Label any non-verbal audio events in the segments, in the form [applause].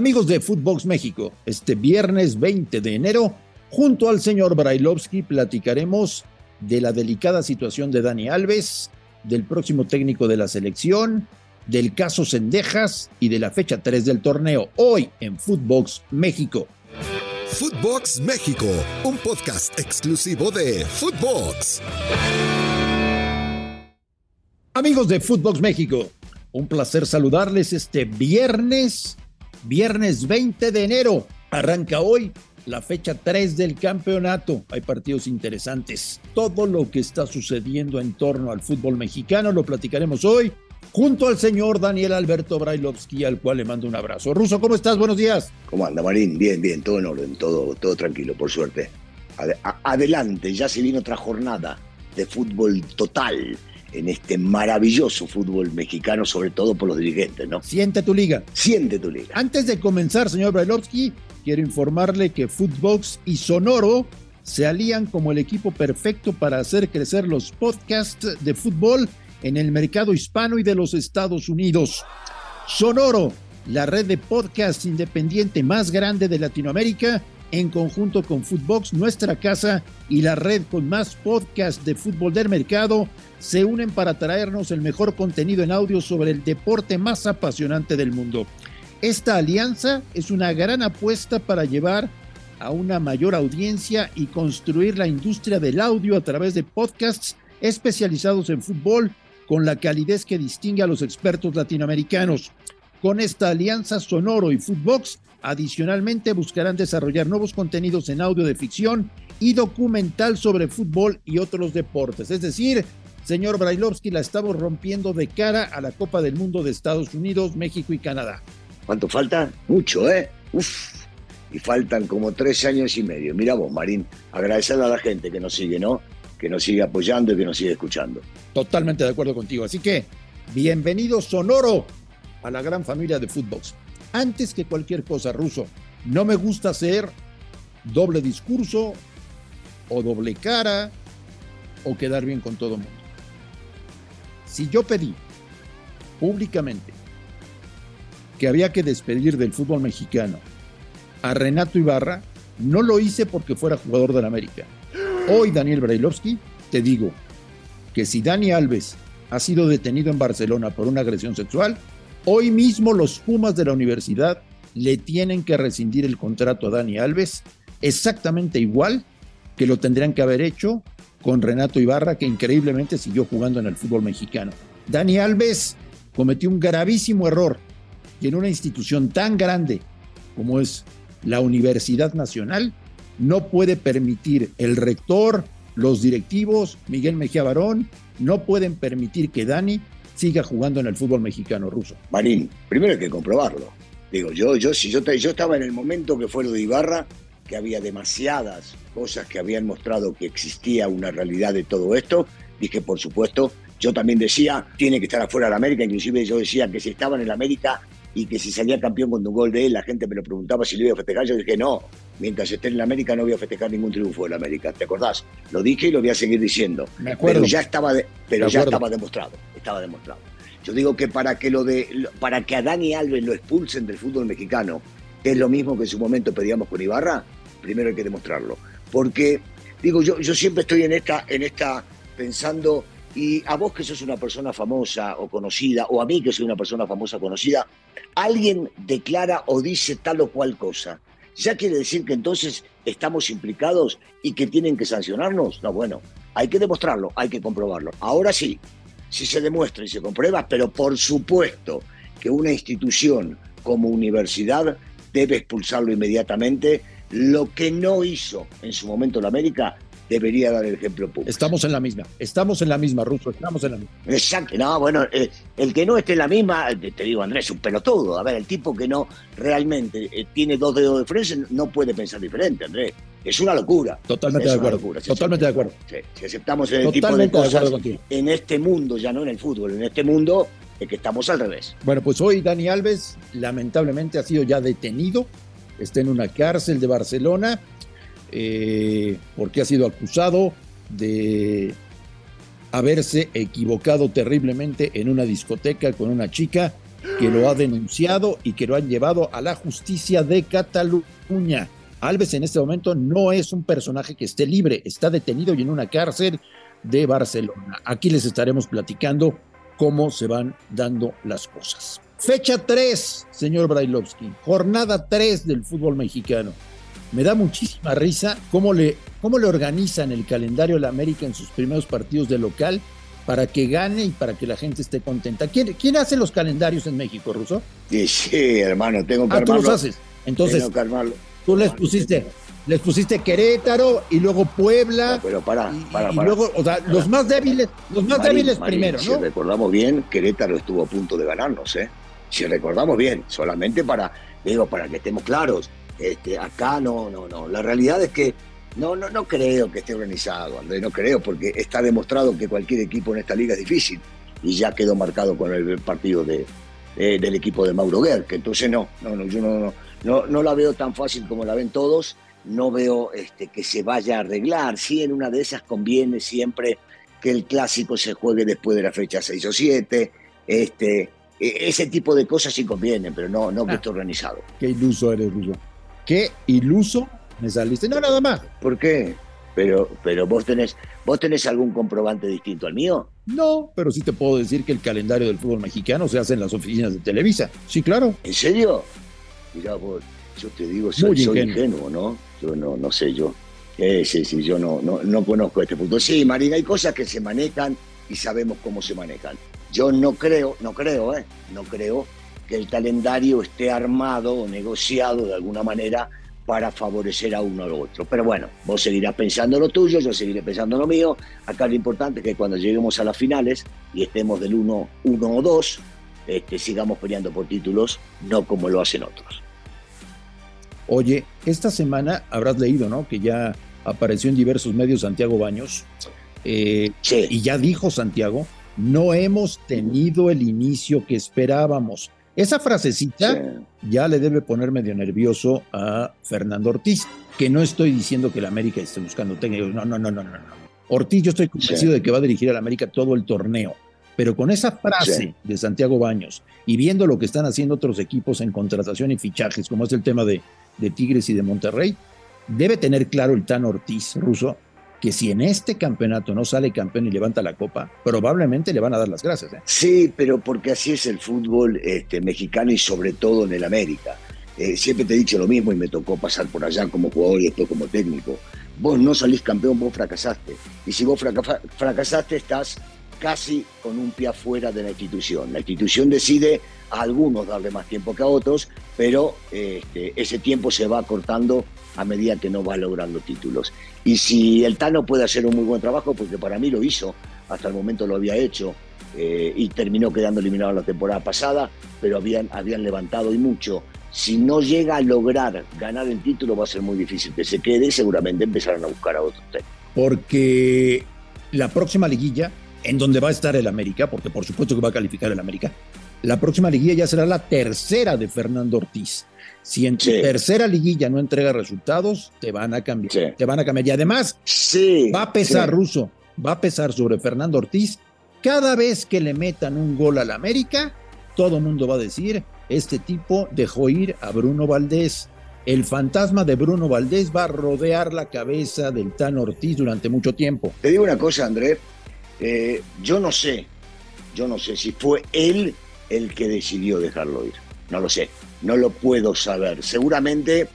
Amigos de Footbox México, este viernes 20 de enero, junto al señor Brailovsky, platicaremos de la delicada situación de Dani Alves, del próximo técnico de la selección, del caso Sendejas y de la fecha 3 del torneo, hoy en Footbox México. Footbox México, un podcast exclusivo de Footbox. Amigos de Footbox México, un placer saludarles este viernes Viernes 20 de enero. Arranca hoy la fecha 3 del campeonato. Hay partidos interesantes. Todo lo que está sucediendo en torno al fútbol mexicano lo platicaremos hoy junto al señor Daniel Alberto Brailovsky, al cual le mando un abrazo. Ruso, ¿cómo estás? Buenos días. ¿Cómo anda, Marín? Bien, bien, todo en orden, todo, todo tranquilo, por suerte. adelante, ya se viene otra jornada de fútbol total en este maravilloso fútbol mexicano, sobre todo por los dirigentes, ¿no? Siente tu liga. Siente tu liga. Antes de comenzar, señor Brailovsky, quiero informarle que Footbox y Sonoro se alían como el equipo perfecto para hacer crecer los podcasts de fútbol en el mercado hispano y de los Estados Unidos. Sonoro, la red de podcasts independiente más grande de Latinoamérica, en conjunto con Footbox, nuestra casa y la red con más podcasts de fútbol del mercado, se unen para traernos el mejor contenido en audio sobre el deporte más apasionante del mundo. Esta alianza es una gran apuesta para llevar a una mayor audiencia y construir la industria del audio a través de podcasts especializados en fútbol con la calidez que distingue a los expertos latinoamericanos. Con esta alianza, Sonoro y Footbox adicionalmente buscarán desarrollar nuevos contenidos en audio de ficción y documental sobre fútbol y otros deportes. Es decir, Señor Brailovsky, la estamos rompiendo de cara a la Copa del Mundo de Estados Unidos, México y Canadá. ¿Cuánto falta? Mucho, ¿eh? Uf. Y faltan como tres años y medio. Mira vos, Marín, agradecerle a la gente que nos sigue, ¿no? Que nos sigue apoyando y que nos sigue escuchando. Totalmente de acuerdo contigo. Así que, bienvenido sonoro a la gran familia de fútbol. Antes que cualquier cosa, Ruso, no me gusta hacer doble discurso o doble cara o quedar bien con todo el mundo. Si yo pedí públicamente que había que despedir del fútbol mexicano a Renato Ibarra, no lo hice porque fuera jugador de la América. Hoy, Daniel Brailovsky, te digo que si Dani Alves ha sido detenido en Barcelona por una agresión sexual, hoy mismo los Pumas de la universidad le tienen que rescindir el contrato a Dani Alves exactamente igual que lo tendrían que haber hecho con Renato Ibarra, que increíblemente siguió jugando en el fútbol mexicano. Dani Alves cometió un gravísimo error y en una institución tan grande como es la Universidad Nacional, no puede permitir el rector, los directivos, Miguel Mejía Barón, no pueden permitir que Dani siga jugando en el fútbol mexicano ruso. Marín, primero hay que comprobarlo. Digo, yo, yo, si yo, yo estaba en el momento que fue lo de Ibarra, que había demasiadas cosas que habían mostrado que existía una realidad de todo esto, dije, por supuesto, yo también decía, tiene que estar afuera de la América, inclusive yo decía que si estaba en el América y que si salía campeón con un gol de él, la gente me lo preguntaba si lo iba a festejar, yo dije, no, mientras esté en la América no voy a festejar ningún triunfo de la América, ¿te acordás? Lo dije y lo voy a seguir diciendo. Me acuerdo. Pero ya estaba, pero ya estaba demostrado, estaba demostrado. Yo digo que para que lo de para que a Dani Alves lo expulsen del fútbol mexicano, es lo mismo que en su momento pedíamos con Ibarra, primero hay que demostrarlo. Porque, digo, yo, yo siempre estoy en esta, en esta pensando, y a vos que sos una persona famosa o conocida, o a mí que soy una persona famosa o conocida, alguien declara o dice tal o cual cosa. ¿Ya quiere decir que entonces estamos implicados y que tienen que sancionarnos? No, bueno, hay que demostrarlo, hay que comprobarlo. Ahora sí, si se demuestra y se comprueba, pero por supuesto que una institución como universidad debe expulsarlo inmediatamente lo que no hizo en su momento la América debería dar el ejemplo público. Estamos en la misma, estamos en la misma, Russo, estamos en la misma. Exacto, no, bueno, eh, el que no esté en la misma, te digo Andrés, es un pelotudo. A ver, el tipo que no realmente eh, tiene dos dedos de frente no puede pensar diferente, Andrés. Es una locura. Totalmente de acuerdo. totalmente de acuerdo. si aceptamos el tipo de cosas en este mundo, ya no en el fútbol, en este mundo, es que estamos al revés. Bueno, pues hoy Dani Alves lamentablemente ha sido ya detenido está en una cárcel de Barcelona eh, porque ha sido acusado de haberse equivocado terriblemente en una discoteca con una chica que lo ha denunciado y que lo han llevado a la justicia de Cataluña. Alves en este momento no es un personaje que esté libre, está detenido y en una cárcel de Barcelona. Aquí les estaremos platicando cómo se van dando las cosas. Fecha 3, señor Brailovsky, jornada 3 del fútbol mexicano. Me da muchísima risa cómo le, cómo le organizan el calendario de la América en sus primeros partidos de local para que gane y para que la gente esté contenta. ¿Quién, quién hace los calendarios en México, Ruso? Sí, sí, hermano, tengo que ah, tú los haces. Entonces, tú les pusiste, les pusiste Querétaro y luego Puebla. pero para, para, y, luego, o sea, los más débiles, los más débiles primero, ¿no? Si recordamos bien, Querétaro estuvo a punto de ganarnos, ¿eh? Si recordamos bien, solamente para, digo, para que estemos claros, este, acá no, no, no. La realidad es que no, no, no creo que esté organizado, André, no creo, porque está demostrado que cualquier equipo en esta liga es difícil y ya quedó marcado con el partido de, del equipo de Mauro que entonces no, no, no, yo no, no, no, la veo tan fácil como la ven todos, no veo este, que se vaya a arreglar, sí en una de esas conviene siempre que el clásico se juegue después de la fecha 6 o 7, este, e, ese tipo de cosas sí convienen, pero no, no que ah. esté organizado. Qué iluso eres, Ruso. Qué iluso me saliste. No, nada más. ¿Por qué? Pero, pero vos tenés, vos tenés algún comprobante distinto al mío. No, pero sí te puedo decir que el calendario del fútbol mexicano se hace en las oficinas de Televisa. Sí, claro. ¿En serio? Mira, vos, yo te digo, soy, ingenuo. ¿no? Yo no, no sé, yo. Eh, sí, sí, yo no, no, no conozco este punto. Sí, Marina, hay cosas que se manejan y sabemos cómo se manejan. Yo no creo, no creo, ¿eh? No creo que el calendario esté armado o negociado de alguna manera para favorecer a uno o otro. Pero bueno, vos seguirás pensando lo tuyo, yo seguiré pensando lo mío. Acá lo importante es que cuando lleguemos a las finales y estemos del 1, 1 o 2, este, sigamos peleando por títulos, no como lo hacen otros. Oye, esta semana habrás leído, ¿no? Que ya apareció en diversos medios Santiago Baños. Eh, sí. Y ya dijo Santiago, no hemos tenido el inicio que esperábamos. Esa frasecita ya le debe poner medio nervioso a Fernando Ortiz, que no estoy diciendo que el América esté buscando técnicos, no, no, no, no, no. Ortiz, yo estoy convencido de que va a dirigir al América todo el torneo, pero con esa frase de Santiago Baños y viendo lo que están haciendo otros equipos en contratación y fichajes, como es el tema de, de Tigres y de Monterrey, debe tener claro el Tan Ortiz ruso que si en este campeonato no sale campeón y levanta la copa, probablemente le van a dar las gracias. ¿eh? Sí, pero porque así es el fútbol este, mexicano y sobre todo en el América. Eh, siempre te he dicho lo mismo y me tocó pasar por allá como jugador y después como técnico. Vos no salís campeón, vos fracasaste. Y si vos fracasaste, estás casi con un pie afuera de la institución. La institución decide a algunos darle más tiempo que a otros, pero este, ese tiempo se va cortando a medida que no va logrando títulos. Y si el Tano puede hacer un muy buen trabajo, porque para mí lo hizo, hasta el momento lo había hecho, eh, y terminó quedando eliminado la temporada pasada, pero habían, habían levantado y mucho. Si no llega a lograr ganar el título, va a ser muy difícil que se quede seguramente empezarán a buscar a otros técnicos. Porque la próxima liguilla, en donde va a estar el América, porque por supuesto que va a calificar el América, la próxima liguilla ya será la tercera de Fernando Ortiz. Si en tu tercera liguilla no entrega resultados, te van a cambiar. Te van a cambiar. Y además, va a pesar Ruso, va a pesar sobre Fernando Ortiz. Cada vez que le metan un gol al América, todo el mundo va a decir, este tipo dejó ir a Bruno Valdés. El fantasma de Bruno Valdés va a rodear la cabeza del Tan Ortiz durante mucho tiempo. Te digo una cosa, André. Eh, yo no sé, yo no sé si fue él el que decidió dejarlo ir. No lo sé, no lo puedo saber. Seguramente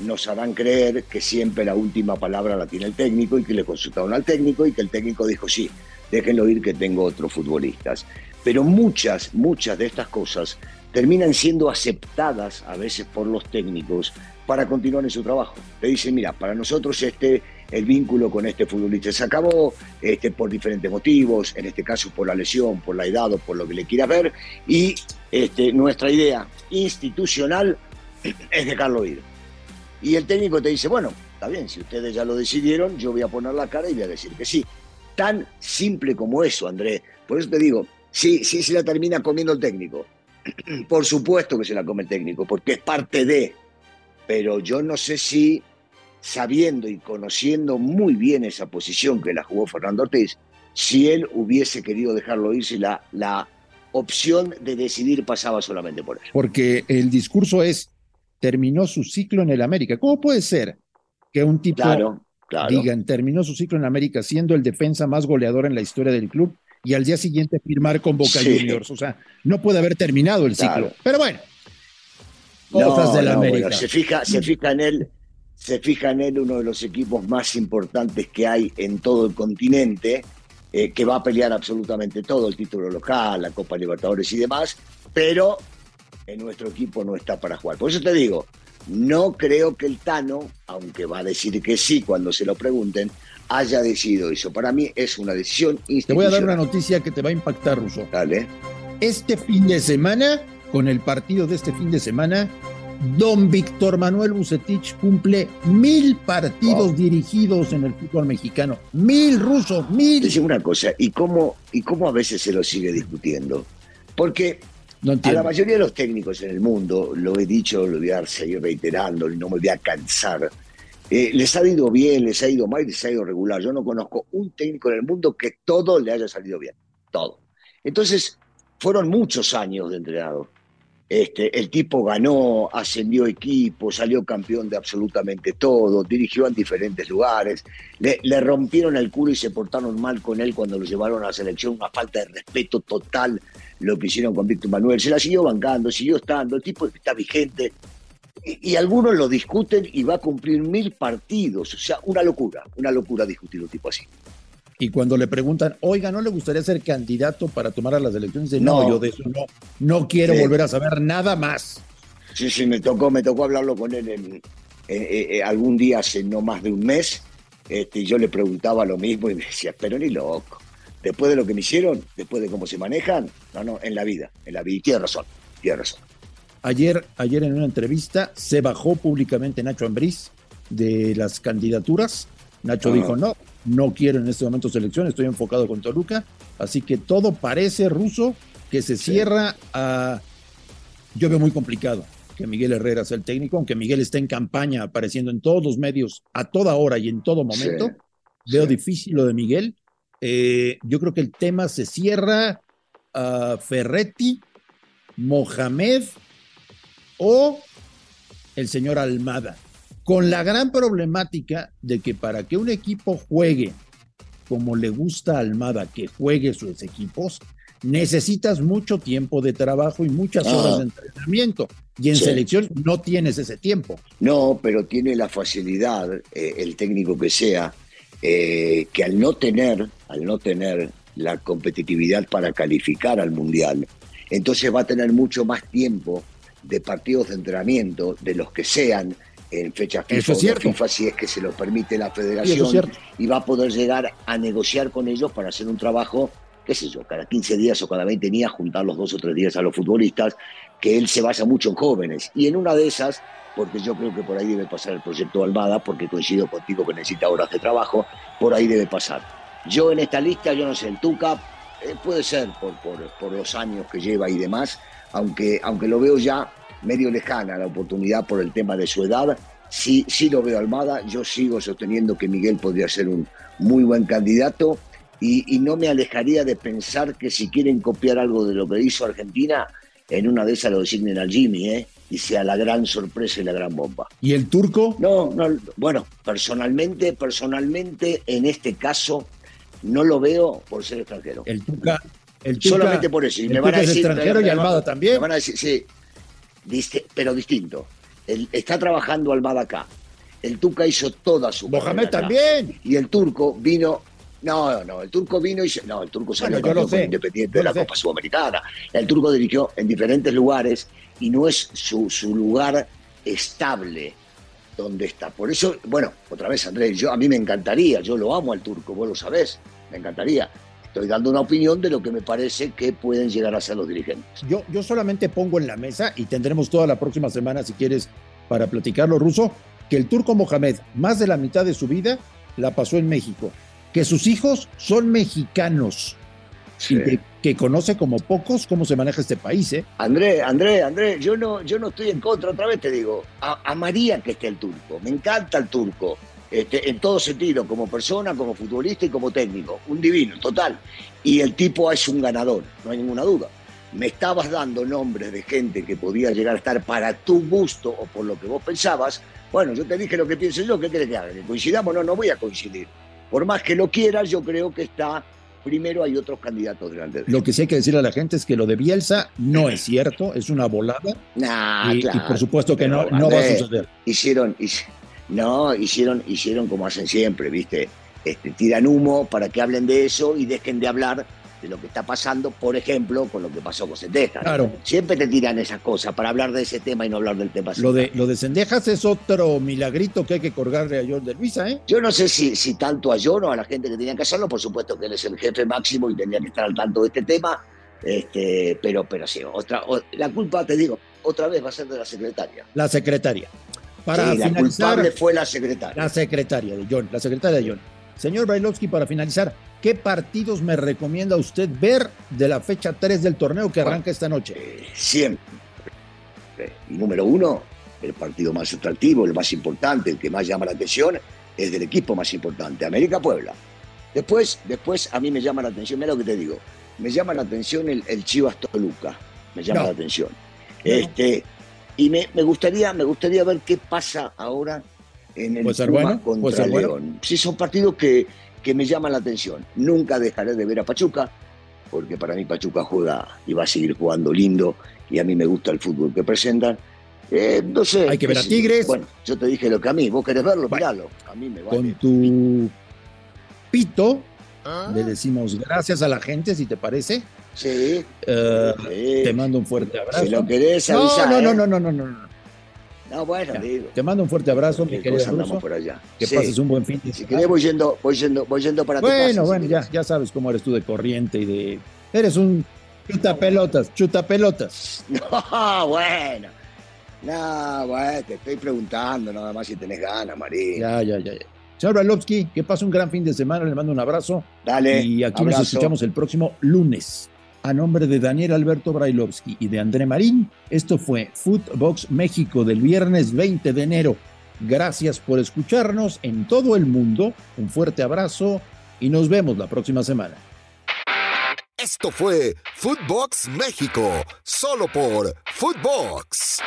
nos harán creer que siempre la última palabra la tiene el técnico y que le consultaron al técnico y que el técnico dijo sí, déjenlo ir que tengo otros futbolistas. Pero muchas, muchas de estas cosas terminan siendo aceptadas a veces por los técnicos para continuar en su trabajo. Le dicen, mira, para nosotros este el vínculo con este futbolista se acabó este, por diferentes motivos, en este caso por la lesión, por la edad o por lo que le quiera ver, y este, nuestra idea institucional es dejarlo ir. Y el técnico te dice, bueno, está bien, si ustedes ya lo decidieron, yo voy a poner la cara y voy a decir que sí. Tan simple como eso, Andrés. Por eso te digo, sí, sí se la termina comiendo el técnico. [clears throat] Por supuesto que se la come el técnico, porque es parte de. Pero yo no sé si sabiendo y conociendo muy bien esa posición que la jugó Fernando Ortiz, si él hubiese querido dejarlo ir, si la, la opción de decidir pasaba solamente por él. Porque el discurso es, terminó su ciclo en el América. ¿Cómo puede ser que un tipo claro, digan, terminó su ciclo en América siendo el defensa más goleador en la historia del club y al día siguiente firmar con Boca Juniors? O sea, no puede haber terminado el ciclo. Pero bueno, cosas de la América. se, fija, se fija en él. Se fija en él uno de los equipos más importantes que hay en todo el continente, eh, que va a pelear absolutamente todo, el título local, la Copa Libertadores y demás, pero en nuestro equipo no está para jugar. Por eso te digo, no creo que el Tano, aunque va a decir que sí cuando se lo pregunten, haya decidido eso. Para mí es una decisión institucional. Te voy a dar una noticia que te va a impactar, Russo. Dale. Este fin de semana, con el partido de este fin de semana, Don Víctor Manuel Bucetich cumple mil partidos dirigidos en el fútbol mexicano. Mil rusos, mil. Dice una cosa, ¿y cómo, ¿y cómo a veces se lo sigue discutiendo? Porque a la mayoría de los técnicos en el mundo, lo he dicho, lo voy a seguir reiterando y no me voy a cansar, eh, les ha ido bien, les ha ido mal, les ha ido regular. Yo no conozco un técnico en el mundo que todo le haya salido bien, todo. Entonces, fueron muchos años de entrenador. Este, el tipo ganó, ascendió equipo, salió campeón de absolutamente todo, dirigió en diferentes lugares, le, le, rompieron el culo y se portaron mal con él cuando lo llevaron a la selección, una falta de respeto total lo que hicieron con Víctor Manuel. Se la siguió bancando, siguió estando, el tipo está vigente. Y, algunos lo discuten y va a cumplir mil partidos. O sea, una locura, una locura discutir un tipo así. Y cuando le preguntan, oiga, ¿no le gustaría ser candidato para tomar a las elecciones? no, yo de eso no, no quiero volver a saber nada más. Sí, sí, me tocó, me tocó hablarlo con él en, eh, algún día hace no más de un mes. Este, yo le preguntaba lo mismo y me decía, pero ni loco después de lo que me hicieron, después de cómo se manejan, no, no, en la vida, en la vida. Y tiene razón, tiene razón. Ayer, ayer en una entrevista se bajó públicamente Nacho Ambriz de las candidaturas. Nacho dijo, no, no quiero en este momento selección, estoy enfocado con Toluca. Así que todo parece ruso que se cierra a... Yo veo muy complicado que Miguel Herrera sea el técnico, aunque Miguel está en campaña apareciendo en todos los medios a toda hora y en todo momento. veo difícil lo de Miguel. Eh, yo creo que el tema se cierra a Ferretti, Mohamed o el señor Almada, con la gran problemática de que para que un equipo juegue como le gusta a Almada que juegue sus equipos, necesitas mucho tiempo de trabajo y muchas ah. horas de entrenamiento. Y en selección no tienes ese tiempo. No, pero tiene la facilidad, eh, el técnico que sea, eh, que al no tener, al no tener la competitividad para calificar al mundial, entonces va a tener mucho más tiempo de partidos de entrenamiento, de los que sean, en fecha FIFA, FIFA si es que se lo permite la federación, y va a poder llegar a negociar con ellos para hacer un trabajo, qué sé yo, cada 15 días o cada 20 días, juntar los dos o tres días a los futbolistas, que él se basa mucho en jóvenes. Y en una de esas porque yo creo que por ahí debe pasar el proyecto Almada, porque coincido contigo que necesita horas de trabajo, por ahí debe pasar. Yo en esta lista, yo no sé, el Tuca eh, puede ser por, por, los años que lleva y demás, aunque, aunque lo veo ya medio lejana la oportunidad por el tema de su edad, sí, sí lo veo Almada, yo sigo sosteniendo que Miguel podría ser un muy buen candidato y, y no me alejaría de pensar que si quieren copiar algo de lo que hizo Argentina, en una de esas lo designen al Jimmy, ¿eh? y sea la gran sorpresa y la gran bomba. ¿Y el turco? No, no, bueno, personalmente, personalmente en este caso no lo veo por ser extranjero. El Tuca, el solamente por eso. Y me van a decir, extranjero y Almada también. Me van a decir, sí, pero distinto. está trabajando Almada acá. El Tuca hizo toda su Mohamed también. Y el turco vino no, no, el turco vino y no, el turco salió bueno, independiente de la Copa Sudamericana. El turco dirigió en diferentes lugares y no es su, su lugar estable donde está. Por eso, bueno, otra vez Andrés, yo a mí me encantaría, yo lo amo al turco, vos lo sabés, me encantaría. Estoy dando una opinión de lo que me parece que pueden llegar a ser los dirigentes. Yo, yo solamente pongo en la mesa y tendremos toda la próxima semana, si quieres, para platicarlo, Ruso, que el turco Mohamed, más de la mitad de su vida, la pasó en México que sus hijos son mexicanos que, conoce como pocos cómo se maneja este país. ¿eh? André, André, André, yo no, yo no estoy en contra, otra vez te digo, a, María que esté el turco, me encanta el turco, este, en todo sentido, como persona, como futbolista y como técnico, un divino, total. Y el tipo es un ganador, no hay ninguna duda. me estabas dando nombres de gente que podía llegar a estar para tu gusto o por lo que vos pensabas, bueno, yo te dije lo que pienso yo, ¿qué querés que haga? ¿Que coincidamos? No, no voy a coincidir. Por más que lo quieras, yo creo que está primero hay otros candidatos delante Lo que sí hay que decirle a la gente es que lo de Bielsa no es cierto, es una volada. Nah, y, claro, y por supuesto que no, no va a suceder. Hicieron, no, hicieron, hicieron como hacen siempre, ¿viste? Este, tiran humo para que hablen de eso y dejen de hablar de lo que está pasando, por ejemplo, con lo que pasó con Sendejas. Claro. Siempre te tiran esas cosas para hablar de ese tema y no hablar del tema. Lo de, lo de Sendejas es otro milagrito que hay que colgarle a John de Luisa, ¿eh? Yo no sé si, si tanto a John o a la gente que tenía que hacerlo, por supuesto que él es el jefe máximo y tendría que estar al tanto de este tema, este, pero, pero sí, otra, la culpa, te digo, otra vez va a ser de la secretaria. La secretaria. Para sí, la culpable fue la secretaria. La secretaria de John, la secretaria de John. Señor Brailovsky, para finalizar, ¿qué partidos me recomienda usted ver de la fecha 3 del torneo que arranca esta noche? Eh, siempre. Y número uno, el partido más atractivo, el más importante, el que más llama la atención, es del equipo más importante, América Puebla. Después, después a mí me llama la atención, mira lo que te digo, me llama la atención el, Chivas Toluca, me llama la atención. Este, y me, gustaría, me gustaría ver qué pasa ahora en el Puma contra León. Sí, son partidos que, que me llaman la atención. Nunca dejaré de ver a Pachuca, porque para mí Pachuca juega y va a seguir jugando lindo, y a mí me gusta el fútbol que presentan. Eh, no sé. Hay que ver a Tigres. Bueno, yo te dije lo que a mí, vos querés verlo, miralo. A mí me vale. Con tu pito, ah. le decimos gracias a la gente, si te parece. Sí. Eh, Te mando un fuerte abrazo. Si lo querés avisar. No, no, no, no, no, no, no. No, bueno, digo. Te mando un fuerte abrazo, mi querido Ruso. por allá. Que pases un buen fin de Si querés, voy yendo, voy yendo, voy yendo para bueno, tu casa. Bueno, bueno, ya, ya sabes cómo eres tú de corriente y de. Eres un chuta pelotas, chuta pelotas. [laughs] No, bueno. No, bueno, te estoy preguntando nada más si tenés ganas, María. Ya, ya, ya, ya. Señor Brailovsky, que pase un gran fin de semana, le mando un abrazo. Dale. Y aquí nos escuchamos el próximo lunes. A nombre de Daniel Alberto Brailovsky y de André Marín, esto fue Footbox México del viernes 20 de enero. Gracias por escucharnos en todo el mundo. Un fuerte abrazo y nos vemos la próxima semana. Esto fue Footbox México, solo por Footbox.